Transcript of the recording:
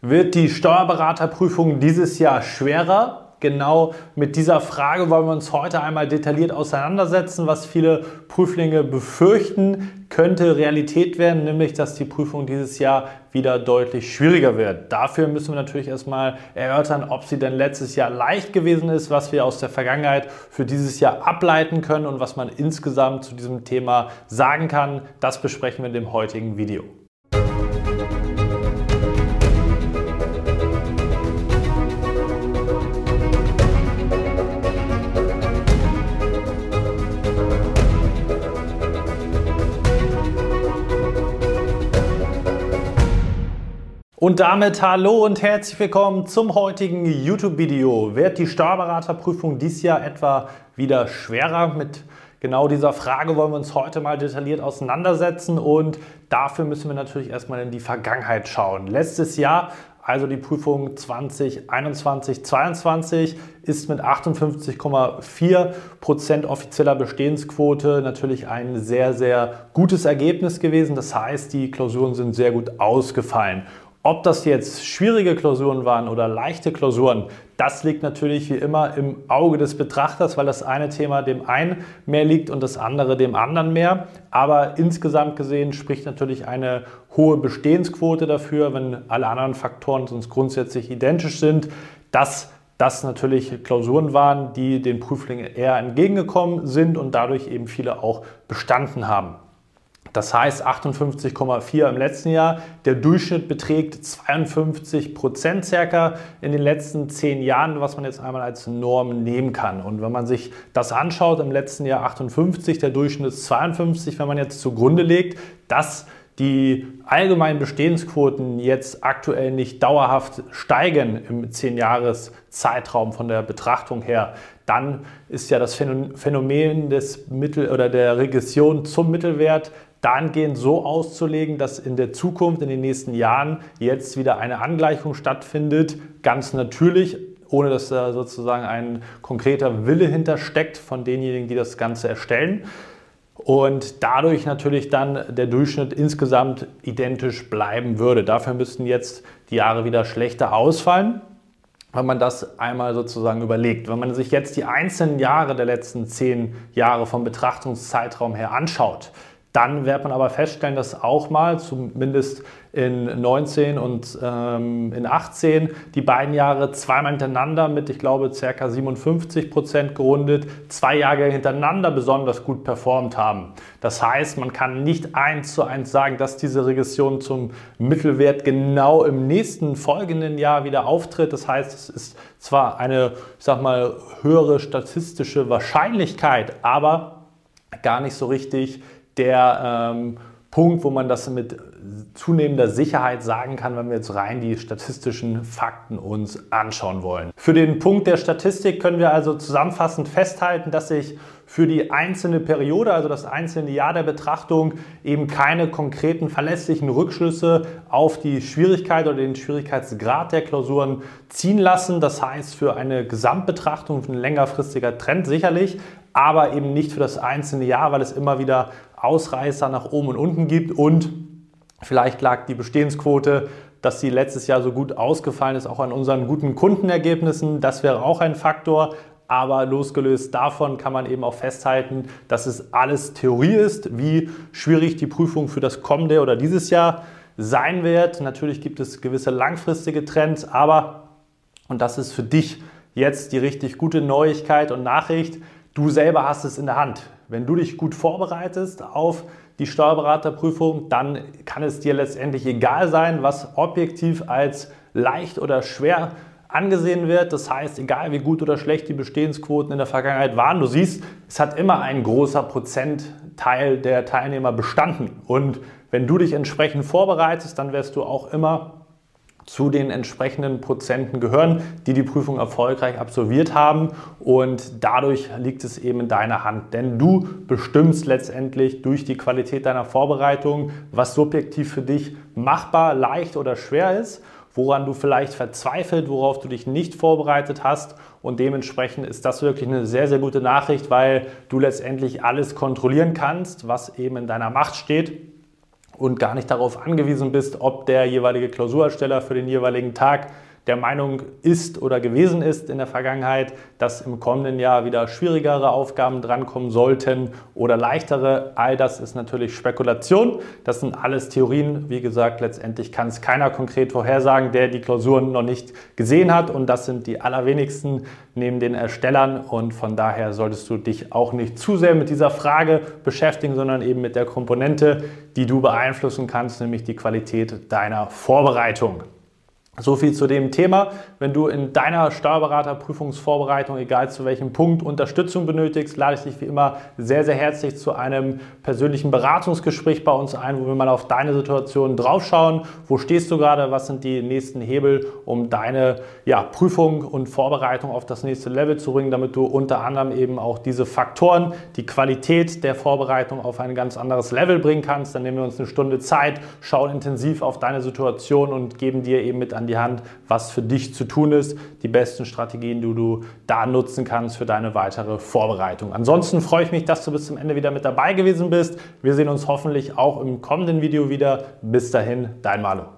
Wird die Steuerberaterprüfung dieses Jahr schwerer? Genau mit dieser Frage wollen wir uns heute einmal detailliert auseinandersetzen, was viele Prüflinge befürchten, könnte Realität werden, nämlich dass die Prüfung dieses Jahr wieder deutlich schwieriger wird. Dafür müssen wir natürlich erstmal erörtern, ob sie denn letztes Jahr leicht gewesen ist, was wir aus der Vergangenheit für dieses Jahr ableiten können und was man insgesamt zu diesem Thema sagen kann. Das besprechen wir in dem heutigen Video. Und damit hallo und herzlich willkommen zum heutigen YouTube-Video. Wird die Steuerberaterprüfung dieses Jahr etwa wieder schwerer? Mit genau dieser Frage wollen wir uns heute mal detailliert auseinandersetzen und dafür müssen wir natürlich erstmal in die Vergangenheit schauen. Letztes Jahr also die Prüfung 2021-22 ist mit 58,4 Prozent offizieller Bestehensquote natürlich ein sehr, sehr gutes Ergebnis gewesen. Das heißt, die Klausuren sind sehr gut ausgefallen. Ob das jetzt schwierige Klausuren waren oder leichte Klausuren, das liegt natürlich wie immer im Auge des Betrachters, weil das eine Thema dem einen mehr liegt und das andere dem anderen mehr. Aber insgesamt gesehen spricht natürlich eine hohe Bestehensquote dafür, wenn alle anderen Faktoren sonst grundsätzlich identisch sind, dass das natürlich Klausuren waren, die den Prüflingen eher entgegengekommen sind und dadurch eben viele auch bestanden haben. Das heißt 58,4 im letzten Jahr. Der Durchschnitt beträgt 52 Prozent circa in den letzten zehn Jahren, was man jetzt einmal als Norm nehmen kann. Und wenn man sich das anschaut, im letzten Jahr 58, der Durchschnitt ist 52, wenn man jetzt zugrunde legt, dass die allgemeinen Bestehensquoten jetzt aktuell nicht dauerhaft steigen im 10-Jahres-Zeitraum von der Betrachtung her, dann ist ja das Phänomen des Mittel- oder der Regression zum Mittelwert dahingehend so auszulegen, dass in der Zukunft, in den nächsten Jahren jetzt wieder eine Angleichung stattfindet, ganz natürlich, ohne dass da sozusagen ein konkreter Wille hintersteckt von denjenigen, die das Ganze erstellen. Und dadurch natürlich dann der Durchschnitt insgesamt identisch bleiben würde. Dafür müssten jetzt die Jahre wieder schlechter ausfallen wenn man das einmal sozusagen überlegt. Wenn man sich jetzt die einzelnen Jahre der letzten zehn Jahre vom Betrachtungszeitraum her anschaut, dann wird man aber feststellen, dass auch mal, zumindest in 19 und ähm, in 18, die beiden Jahre zweimal hintereinander mit, ich glaube, ca. 57 Prozent gerundet, zwei Jahre hintereinander besonders gut performt haben. Das heißt, man kann nicht eins zu eins sagen, dass diese Regression zum Mittelwert genau im nächsten folgenden Jahr wieder auftritt. Das heißt, es ist zwar eine, ich sag mal, höhere statistische Wahrscheinlichkeit, aber gar nicht so richtig der ähm, Punkt, wo man das mit zunehmender Sicherheit sagen kann, wenn wir jetzt rein die statistischen Fakten uns anschauen wollen. Für den Punkt der Statistik können wir also zusammenfassend festhalten, dass sich für die einzelne Periode, also das einzelne Jahr der Betrachtung, eben keine konkreten verlässlichen Rückschlüsse auf die Schwierigkeit oder den Schwierigkeitsgrad der Klausuren ziehen lassen. Das heißt, für eine Gesamtbetrachtung, ein längerfristiger Trend sicherlich, aber eben nicht für das einzelne Jahr, weil es immer wieder Ausreißer nach oben und unten gibt und vielleicht lag die Bestehensquote, dass sie letztes Jahr so gut ausgefallen ist, auch an unseren guten Kundenergebnissen. Das wäre auch ein Faktor. Aber losgelöst davon kann man eben auch festhalten, dass es alles Theorie ist, wie schwierig die Prüfung für das kommende oder dieses Jahr sein wird. Natürlich gibt es gewisse langfristige Trends, aber, und das ist für dich jetzt die richtig gute Neuigkeit und Nachricht, du selber hast es in der Hand. Wenn du dich gut vorbereitest auf die Steuerberaterprüfung, dann kann es dir letztendlich egal sein, was objektiv als leicht oder schwer angesehen wird. Das heißt, egal wie gut oder schlecht die Bestehensquoten in der Vergangenheit waren, du siehst, es hat immer ein großer Prozentteil der Teilnehmer bestanden. Und wenn du dich entsprechend vorbereitest, dann wirst du auch immer zu den entsprechenden Prozenten gehören, die die Prüfung erfolgreich absolviert haben. Und dadurch liegt es eben in deiner Hand. Denn du bestimmst letztendlich durch die Qualität deiner Vorbereitung, was subjektiv für dich machbar, leicht oder schwer ist, woran du vielleicht verzweifelt, worauf du dich nicht vorbereitet hast. Und dementsprechend ist das wirklich eine sehr, sehr gute Nachricht, weil du letztendlich alles kontrollieren kannst, was eben in deiner Macht steht und gar nicht darauf angewiesen bist, ob der jeweilige Klausurersteller für den jeweiligen Tag der Meinung ist oder gewesen ist in der Vergangenheit, dass im kommenden Jahr wieder schwierigere Aufgaben drankommen sollten oder leichtere. All das ist natürlich Spekulation. Das sind alles Theorien. Wie gesagt, letztendlich kann es keiner konkret vorhersagen, der die Klausuren noch nicht gesehen hat. Und das sind die allerwenigsten neben den Erstellern. Und von daher solltest du dich auch nicht zu sehr mit dieser Frage beschäftigen, sondern eben mit der Komponente, die du beeinflussen kannst, nämlich die Qualität deiner Vorbereitung. So viel zu dem Thema. Wenn du in deiner Steuerberaterprüfungsvorbereitung, egal zu welchem Punkt, Unterstützung benötigst, lade ich dich wie immer sehr, sehr herzlich zu einem persönlichen Beratungsgespräch bei uns ein, wo wir mal auf deine Situation draufschauen. Wo stehst du gerade? Was sind die nächsten Hebel, um deine ja, Prüfung und Vorbereitung auf das nächste Level zu bringen, damit du unter anderem eben auch diese Faktoren, die Qualität der Vorbereitung auf ein ganz anderes Level bringen kannst. Dann nehmen wir uns eine Stunde Zeit, schauen intensiv auf deine Situation und geben dir eben mit an die Hand, was für dich zu tun ist, die besten Strategien, die du da nutzen kannst für deine weitere Vorbereitung. Ansonsten freue ich mich, dass du bis zum Ende wieder mit dabei gewesen bist. Wir sehen uns hoffentlich auch im kommenden Video wieder. Bis dahin, dein Malo.